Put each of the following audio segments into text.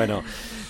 Bueno,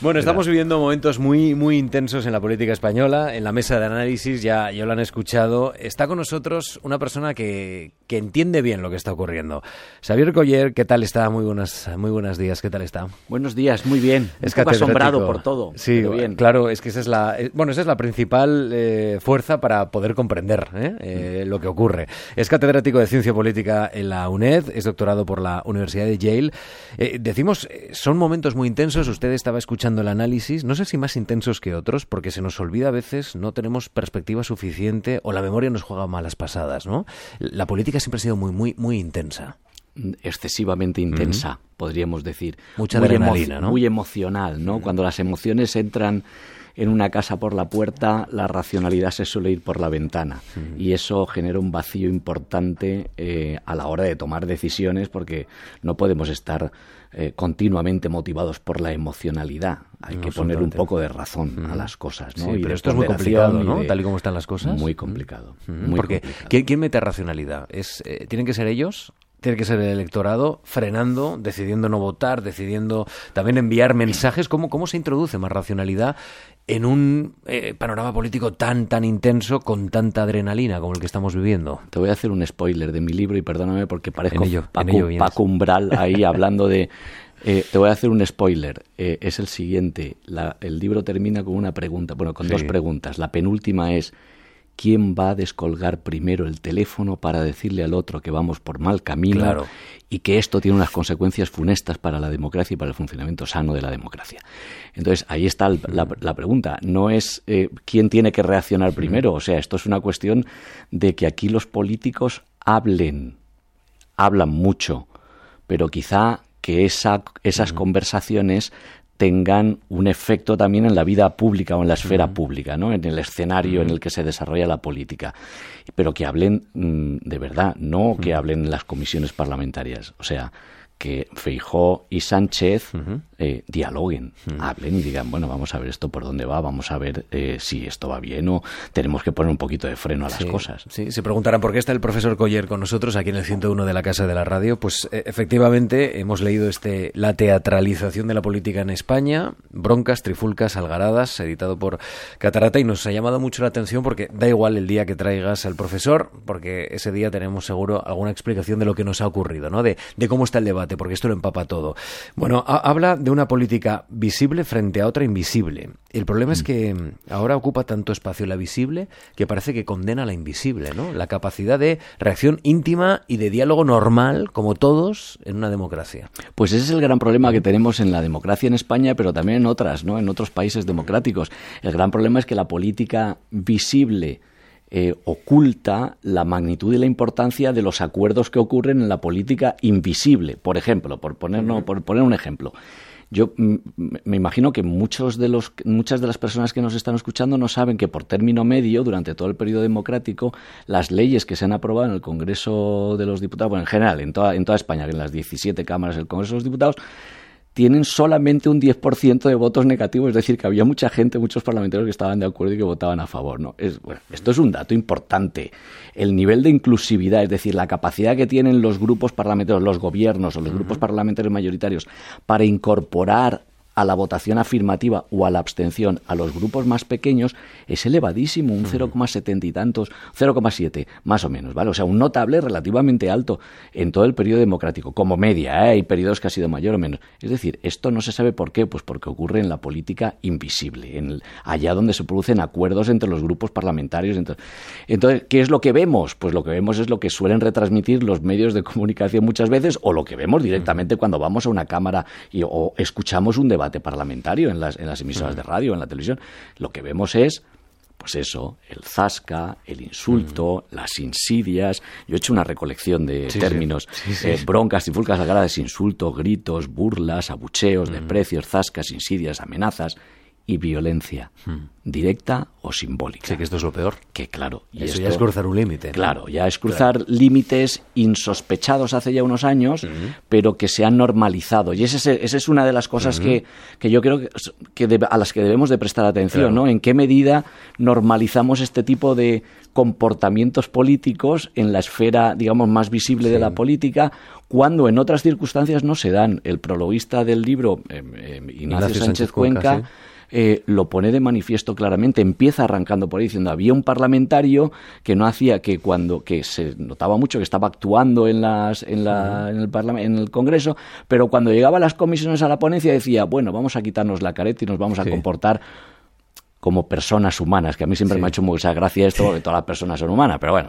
bueno, estamos viviendo momentos muy, muy intensos en la política española. En la mesa de análisis, ya, ya lo han escuchado. Está con nosotros una persona que, que entiende bien lo que está ocurriendo. Xavier Coller, ¿qué tal está? Muy buenas, muy buenos días, ¿qué tal está? Buenos días, muy bien. Es Un asombrado por todo. Sí, bien. claro, es que esa es la, eh, bueno, esa es la principal eh, fuerza para poder comprender ¿eh? lo que ocurre. Es catedrático de Ciencia Política en la UNED, es doctorado por la Universidad de Yale. decimos, son momentos muy intensos usted estaba escuchando el análisis, no sé si más intensos que otros, porque se nos olvida a veces, no tenemos perspectiva suficiente o la memoria nos juega malas pasadas, ¿no? La política siempre ha sido muy, muy, muy intensa excesivamente intensa, podríamos decir. Mucha adrenalina, ¿no? Muy emocional, ¿no? Cuando las emociones entran en una casa por la puerta, la racionalidad se suele ir por la ventana. Y eso genera un vacío importante eh, a la hora de tomar decisiones porque no podemos estar eh, continuamente motivados por la emocionalidad. Hay que poner un poco de razón a las cosas. ¿no? Sí, pero esto es muy complicado, ¿no? Tal y como están las cosas. Muy complicado. porque ¿quién, mete racionalidad? ¿Es, eh, ¿Tienen que ser ellos? Tiene que ser el electorado frenando, decidiendo no votar, decidiendo también enviar mensajes. ¿Cómo, cómo se introduce más racionalidad en un eh, panorama político tan, tan intenso, con tanta adrenalina como el que estamos viviendo? Te voy a hacer un spoiler de mi libro y perdóname porque parezco Paco, Umbral ahí hablando de... Eh, te voy a hacer un spoiler. Eh, es el siguiente. el libro termina con una pregunta, bueno, con dos preguntas. La penúltima es quién va a descolgar primero el teléfono para decirle al otro que vamos por mal camino y que esto tiene unas consecuencias funestas para la democracia y para el funcionamiento sano de la democracia. Entonces, ahí está la, pregunta. No es eh, quién tiene que reaccionar primero. O sea, esto es una cuestión de que aquí los políticos hablen, hablan mucho, pero quizá que esa, esas conversaciones tengan un efecto también en la vida pública o en la esfera pública, ¿no? en el escenario en el que se desarrolla la política. Pero que hablen mm, de verdad, no que hablen en las comisiones parlamentarias. O sea, que Feijó y Sánchez eh, dialoguen, hablen y digan, bueno, vamos a ver esto por dónde va, vamos a ver eh, si esto va bien o tenemos que poner un poquito de freno a las cosas. Sí, se preguntarán por qué está el profesor Coller con nosotros aquí en el 101 de la Casa de la Radio. Pues eh, efectivamente hemos leído este La teatralización de la política en España, Broncas, Trifulcas, Algaradas, editado por Catarata y nos ha llamado mucho la atención porque da igual el día que traigas al profesor, porque ese día tenemos seguro alguna explicación de lo que nos ha ocurrido, ¿no? De, de cómo está el debate, porque esto lo empapa todo. Bueno, habla de una política visible frente a otra invisible. El problema es mm. que ahora ocupa tanto espacio la visible que parece que condena la invisible, ¿no? La capacidad de reacción íntima y de diálogo normal, como todos, en una democracia. Pues ese es el gran problema que tenemos en la democracia en España, pero también en otras, ¿no? En otros países democráticos. El gran problema es que la política visible eh, oculta la magnitud y la importancia de los acuerdos que ocurren en la política invisible. Por ejemplo, por, por poner un ejemplo, yo me imagino que muchos de los, muchas de las personas que nos están escuchando no saben que por término medio, durante todo el periodo democrático, las leyes que se han aprobado en el Congreso de los Diputados, bueno, en general, en toda, en toda España, en las 17 cámaras del Congreso de los Diputados, tienen solamente un 10% de votos negativos, es decir, que había mucha gente, muchos parlamentarios que estaban de acuerdo y que votaban a favor. ¿no? Es, bueno, esto es un dato importante. El nivel de inclusividad, es decir, la capacidad que tienen los grupos parlamentarios, los gobiernos o los grupos parlamentarios mayoritarios para incorporar a la votación afirmativa o a la abstención a los grupos más pequeños es elevadísimo, un 0,70 y tantos, 0,7 más o menos, ¿vale? O sea, un notable relativamente alto en todo el periodo democrático, como media, ¿eh? hay periodos que ha sido mayor o menos. Es decir, esto no se sabe por qué, pues porque ocurre en la política invisible, en allá donde se producen acuerdos entre los grupos parlamentarios. Entonces, ¿qué es lo que vemos? Pues lo que vemos es lo que suelen retransmitir los medios de comunicación muchas veces o lo que vemos directamente cuando vamos a una cámara y, o escuchamos un debate parlamentario en las, en las emisoras de radio, en la televisión, lo que vemos es pues eso, el zasca, el insulto, mm. las insidias. Yo he hecho una recolección de términos, eh, broncas y fulcas sagradas, insultos, gritos, burlas, abucheos, mm. desprecios, zascas, insidias, amenazas y violencia, hmm. directa o simbólica. Sí, que esto es lo peor. Que claro. Y Eso ya es cruzar un límite. Claro, ya es cruzar límites insospechados hace ya unos años, hmm. pero que se han normalizado. Y esa es, una de las cosas que, hmm. que, yo creo que, a las que debemos de prestar atención, ¿no? En qué medida normalizamos este tipo de comportamientos políticos en la esfera, digamos, más visible de la política, cuando en otras circunstancias no se dan. El prologuista del libro, eh, Ignacio, Sánchez, Cuenca, eh, lo pone de manifiesto claramente. Empieza arrancando por ahí diciendo había un parlamentario que no hacía que cuando que se notaba mucho que estaba actuando en las en, la, en el en el Congreso, pero cuando llegaba a las comisiones a la ponencia decía bueno vamos a quitarnos la careta y nos vamos a comportar como personas humanas, que a mí siempre me ha hecho mucha gracia esto, porque todas las personas son humanas, pero bueno,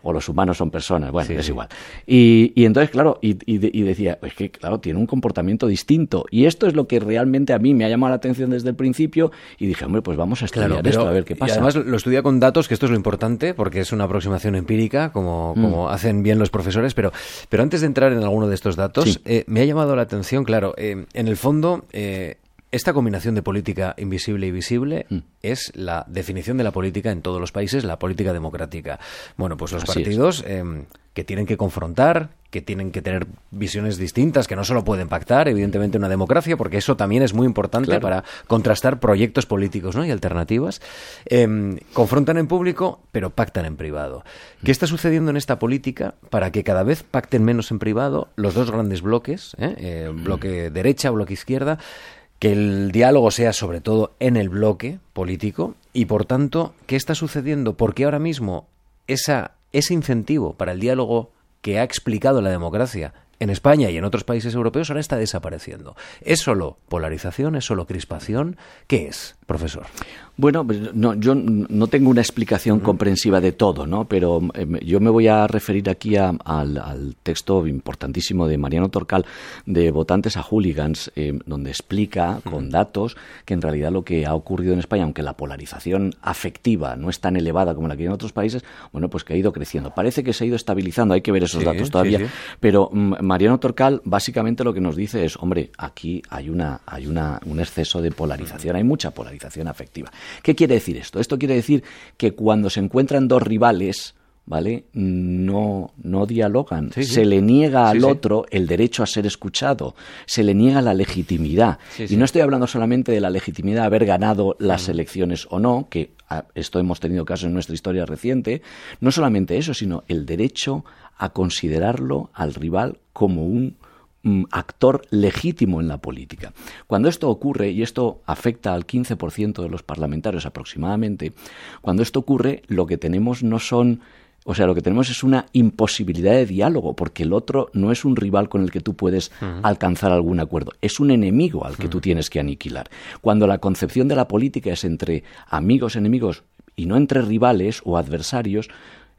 o los humanos son personas, bueno, es igual. Y, y, entonces, claro, y, y, decía, es que, claro, tiene un comportamiento distinto. Y esto es lo que realmente a mí me ha llamado la atención desde el principio, y dije, hombre, pues vamos a estudiar esto, a ver qué pasa. Y además lo estudia con datos, que esto es lo importante, porque es una aproximación empírica, como, mm. como hacen bien los profesores, pero, pero antes de entrar en alguno de estos datos, eh, me ha llamado la atención, claro, eh, en el fondo... Eh, esta combinación de política invisible y visible mm. es la definición de la política en todos los países, la política democrática. Bueno, pues los partidos em, que tienen que confrontar, que tienen que tener visiones distintas, que no solo pueden pactar, evidentemente, una democracia, porque eso también es muy importante para contrastar proyectos políticos ¿no? y alternativas. Em, confrontan en público, pero pactan en privado. ¿Qué está sucediendo en esta política para que cada vez pacten menos en privado los dos grandes bloques, ¿eh? Bloque derecha, bloque izquierda? Que el diálogo sea sobre todo en el bloque político y por tanto, ¿qué está sucediendo? Porque ahora mismo esa, ese incentivo para el diálogo que ha explicado la democracia en España y en otros países europeos ahora está desapareciendo. ¿Es solo polarización? ¿Es solo crispación? ¿Qué es, profesor? Bueno, pues, no, yo no tengo una explicación comprensiva de todo, ¿no? Pero em, yo me voy a referir aquí al, texto importantísimo de Mariano Torcal de Votantes a Hooligans, em, donde explica con datos que en realidad lo que ha ocurrido en España, aunque la polarización afectiva no es tan elevada como la que hay en otros países, bueno, pues que ha ido creciendo. Parece que se ha ido estabilizando, hay que ver esos datos todavía, pero mm, Mariano Torcal básicamente lo que nos dice es, hombre, aquí hay una hay una un exceso de polarización, hay mucha polarización afectiva. ¿Qué quiere decir esto? Esto quiere decir que cuando se encuentran dos rivales, ¿vale? No, no dialogan. Se le niega al otro el derecho a ser escuchado. Se le niega la legitimidad. Y no estoy hablando solamente de la legitimidad de haber ganado las mm. elecciones o no, que esto hemos tenido caso en nuestra historia reciente. No solamente eso, sino el derecho a considerarlo al rival como un Mm, actor legítimo en la política. Cuando esto ocurre, y esto afecta al 15% de los parlamentarios aproximadamente, cuando esto ocurre, lo que tenemos no son o sea, lo que tenemos es una imposibilidad de diálogo, porque el otro no es un rival con el que tú puedes alcanzar algún acuerdo, es un enemigo al que tú tienes que aniquilar. Cuando la concepción de la política es entre amigos, enemigos y no entre rivales o adversarios,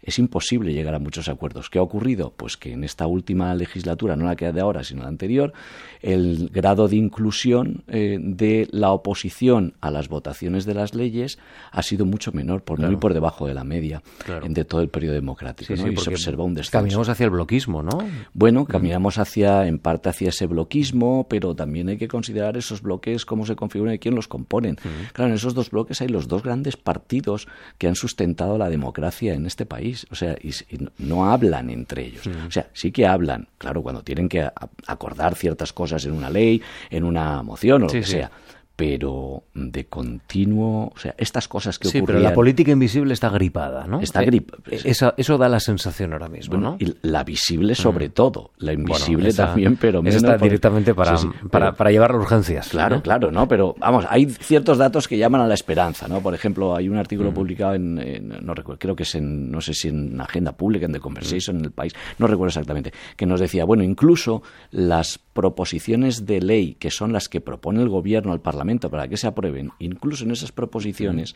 es imposible llegar a muchos acuerdos. ¿Qué ha ocurrido? Pues que en esta última legislatura, no la que de ahora, sino la anterior, el grado de inclusión eh, de la oposición a las votaciones de las leyes ha sido mucho menor, por muy por debajo de la media de todo el periodo democrático. y se observa un descenso. Caminamos hacia el bloquismo, ¿no? Bueno, caminamos hacia, en parte hacia ese bloquismo, pero también hay que considerar esos bloques, cómo se configuran y quién los componen. Claro, en esos dos bloques hay los dos grandes partidos que han sustentado la democracia en este país o sea, y, no hablan entre ellos. O sea, sí que hablan, claro, cuando tienen que acordar ciertas cosas en una ley, en una moción o lo que sea pero de continuo, o sea, estas cosas que sí, pero la política invisible está gripada, ¿no? Está eh, gripada. Eh, eso, eso, da la sensación ahora mismo, ¿no? Y la visible sobre todo, la invisible también, pero menos está directamente para, para, para, llevar urgencias. Claro, claro, ¿no? Pero vamos, hay ciertos datos que llaman a la esperanza, ¿no? Por ejemplo, hay un artículo publicado en, no recuerdo, creo que es en, no sé si en Agenda Pública, en The Conversation, en El País, no recuerdo exactamente, que nos decía, bueno, incluso las proposiciones de ley que son las que propone el gobierno al Parlamento para que se aprueben, incluso en esas proposiciones,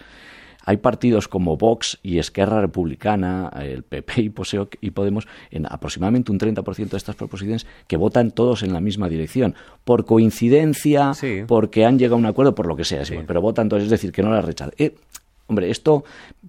hay partidos como Vox y Esquerra Republicana, el PP y, Poseo, y Podemos, en aproximadamente un 30% de estas proposiciones que votan todos en la misma dirección. Por coincidencia, porque han llegado a un acuerdo, por lo que sea, pero votan todos, es decir, que no las rechazan. Eh, Hombre, esto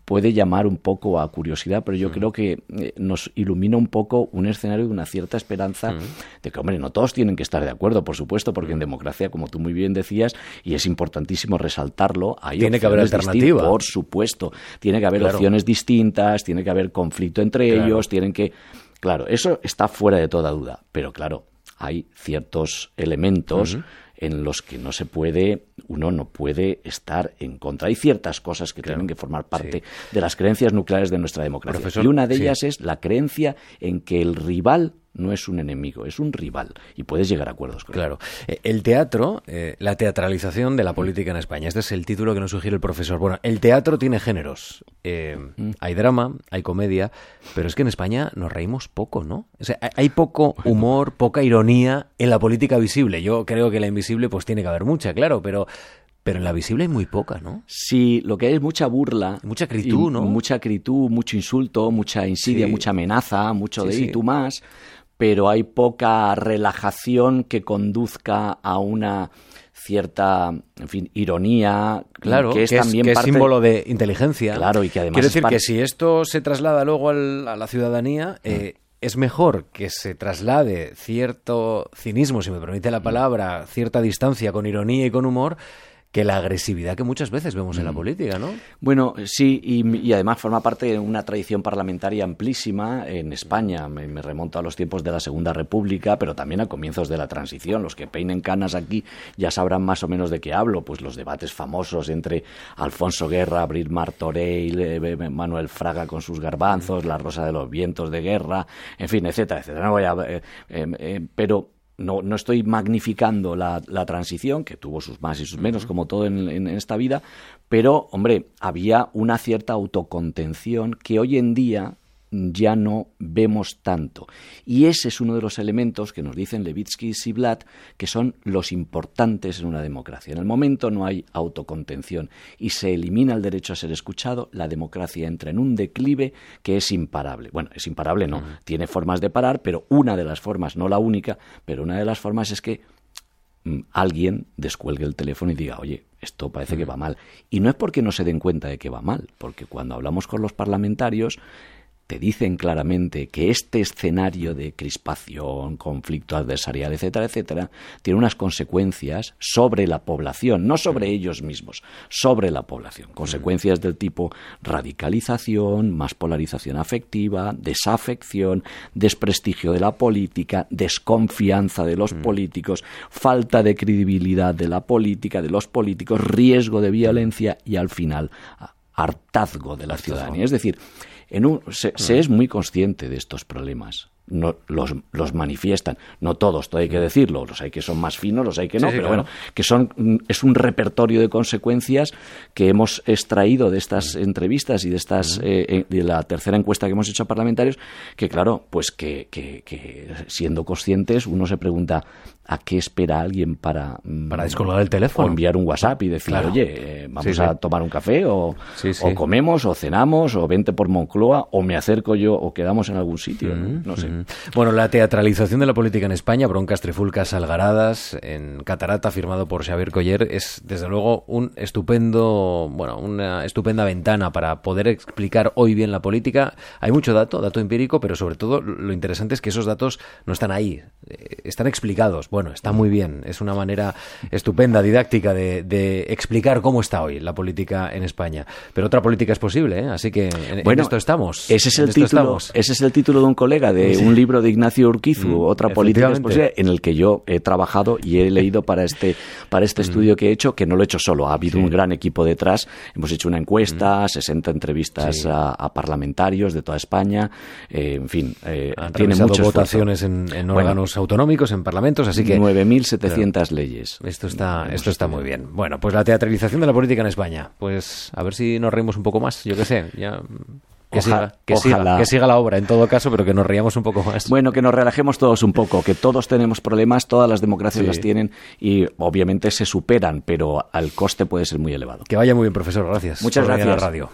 puede llamar un poco a curiosidad, pero yo creo que eh, nos ilumina un poco un escenario de una cierta esperanza de que, hombre, no todos tienen que estar de acuerdo, por supuesto, porque en democracia, como tú muy bien decías, y es importantísimo resaltarlo, hay tiene que haber alternativa. Por supuesto, tiene que haber opciones distintas, tiene que haber conflicto entre ellos, tienen que... Claro, eso está fuera de toda duda, pero claro, hay ciertos elementos en los que no se puede, uno no puede estar en contra. Hay ciertas cosas que tienen que formar parte de las creencias nucleares de nuestra democracia. y una de ellas es la creencia en que el rival no es un enemigo, es un rival y puedes llegar a acuerdos con Claro. Eh, El teatro, eh, la teatralización de la política en España. Este es el título que nos sugiere el profesor. Bueno, el teatro tiene géneros. Eh, hay drama, hay comedia, pero es que en España nos reímos poco, ¿no? O sea, hay- poco humor, poca ironía en la política visible. Yo creo que la invisible pues tiene que haber mucha, claro, pero, pero en la visible hay muy poca, ¿no? Sí, lo que hay es mucha burla. Mucha acritud, ¿no? Mucha acritud, mucho insulto, mucha insidia, Sí. mucha amenaza, mucho Sí, de sí. y tú más, pero hay poca relajación que conduzca a una cierta, en fin, ironía, Claro, que es también que es parte- símbolo de inteligencia. Claro, y que además Quiero decir parte- que si esto se traslada luego al- a la ciudadanía, eh, es mejor que se traslade cierto cinismo, si me permite la palabra, cierta distancia con ironía y con humor, que la agresividad que muchas veces vemos en la política, ¿no? Bueno, sí, y, y además forma parte de una tradición parlamentaria amplísima en España. Me, me remonto a los tiempos de la Segunda República, pero también a comienzos de la transición. Los que peinen canas aquí ya sabrán más o menos de qué hablo. Pues los debates famosos entre Alfonso Guerra, Abril Martorell, eh, Manuel Fraga con sus garbanzos, La Rosa de los Vientos de Guerra, en fin, etcétera, etcétera. No voy a, eh, eh, eh, pero no, no estoy magnificando la, la transición, que tuvo sus más y sus menos, como todo en, en esta vida, pero, hombre, había una cierta autocontención que hoy en día ya no vemos tanto. Y ese es uno de los elementos que nos dicen Levitsky y Siblat que son los importantes en una democracia. En el momento no hay autocontención y se elimina el derecho a ser escuchado, la democracia entra en un declive que es imparable. Bueno, es imparable, no, tiene formas de parar, pero una de las formas, no la única, pero una de las formas es que mm, alguien descuelgue el teléfono y diga, oye, esto parece que va mal. Y no es porque no se den cuenta de que va mal, porque cuando hablamos con los parlamentarios te dicen claramente que este escenario de crispación, conflicto adversarial, etcétera, etcétera, tiene unas consecuencias sobre la población, no sobre ellos mismos, sobre la población. Consecuencias del tipo radicalización, más polarización afectiva, desafección, desprestigio de la política, desconfianza de los políticos, falta de credibilidad de la política, de los políticos, riesgo de violencia y al final hartazgo de la ciudadanía. Es decir, en un- se, se es muy consciente de estos problemas. No, los, los manifiestan. No todos, todo hay que decirlo. Los hay que son más finos, los hay que no. Sí, sí, pero claro. bueno, que son mm, es un repertorio de consecuencias que hemos extraído de estas entrevistas y de estas eh, eh, de la tercera encuesta que hemos hecho a parlamentarios que claro pues que, que- que siendo conscientes uno se pregunta a qué espera alguien para mm, Para descolgar el teléfono. o enviar un WhatsApp y decir Claro. oye vamos Sí, sí. a tomar un café o, Sí, sí. o comemos o cenamos o vente por Moncloa o me acerco yo o quedamos en algún sitio ¿no? No sé Bueno, la teatralización de la política en España, broncas, trifulcas, algaradas, en Catarata, firmado por Xavier Coller, es desde luego un estupendo, bueno, una estupenda ventana para poder explicar hoy bien la política. Hay mucho dato, dato empírico, pero sobre todo lo interesante es que esos datos no están ahí, eh, están explicados. Bueno, está muy bien, es una manera estupenda, didáctica de, de explicar cómo está hoy la política en España. Pero otra política es posible, ¿eh? así que en, en Bueno, esto estamos. Ese es en el título. estamos. Ese es el título de un colega de un libro de Ignacio Urquizu, Mm, otra política es posible, en el que yo he trabajado y he leído para este para Mm. este estudio que he hecho, que no lo he hecho solo. Ha habido un gran equipo detrás. Hemos hecho una encuesta, 60 entrevistas Mm. Sí. a, a parlamentarios de toda España. eh, en fin, eh, Han tiene esfuerzo. votaciones en, en Bueno, órganos autonómicos, en parlamentos, así que 9.700 leyes. esto está, esto está muy bien. Bueno, pues la teatralización de la política en España. Pues a ver si nos reímos un poco más, yo qué sé. Ya, que, Oja- siga, que, siga, ojalá. que siga la obra en todo caso, pero que nos reíamos un poco más. Bueno, que nos relajemos todos un poco, que todos tenemos problemas, todas las democracias Sí. las tienen y obviamente se superan, pero el coste puede ser muy elevado. Que vaya muy bien, profesor. Gracias. Muchas por la gracias. radio.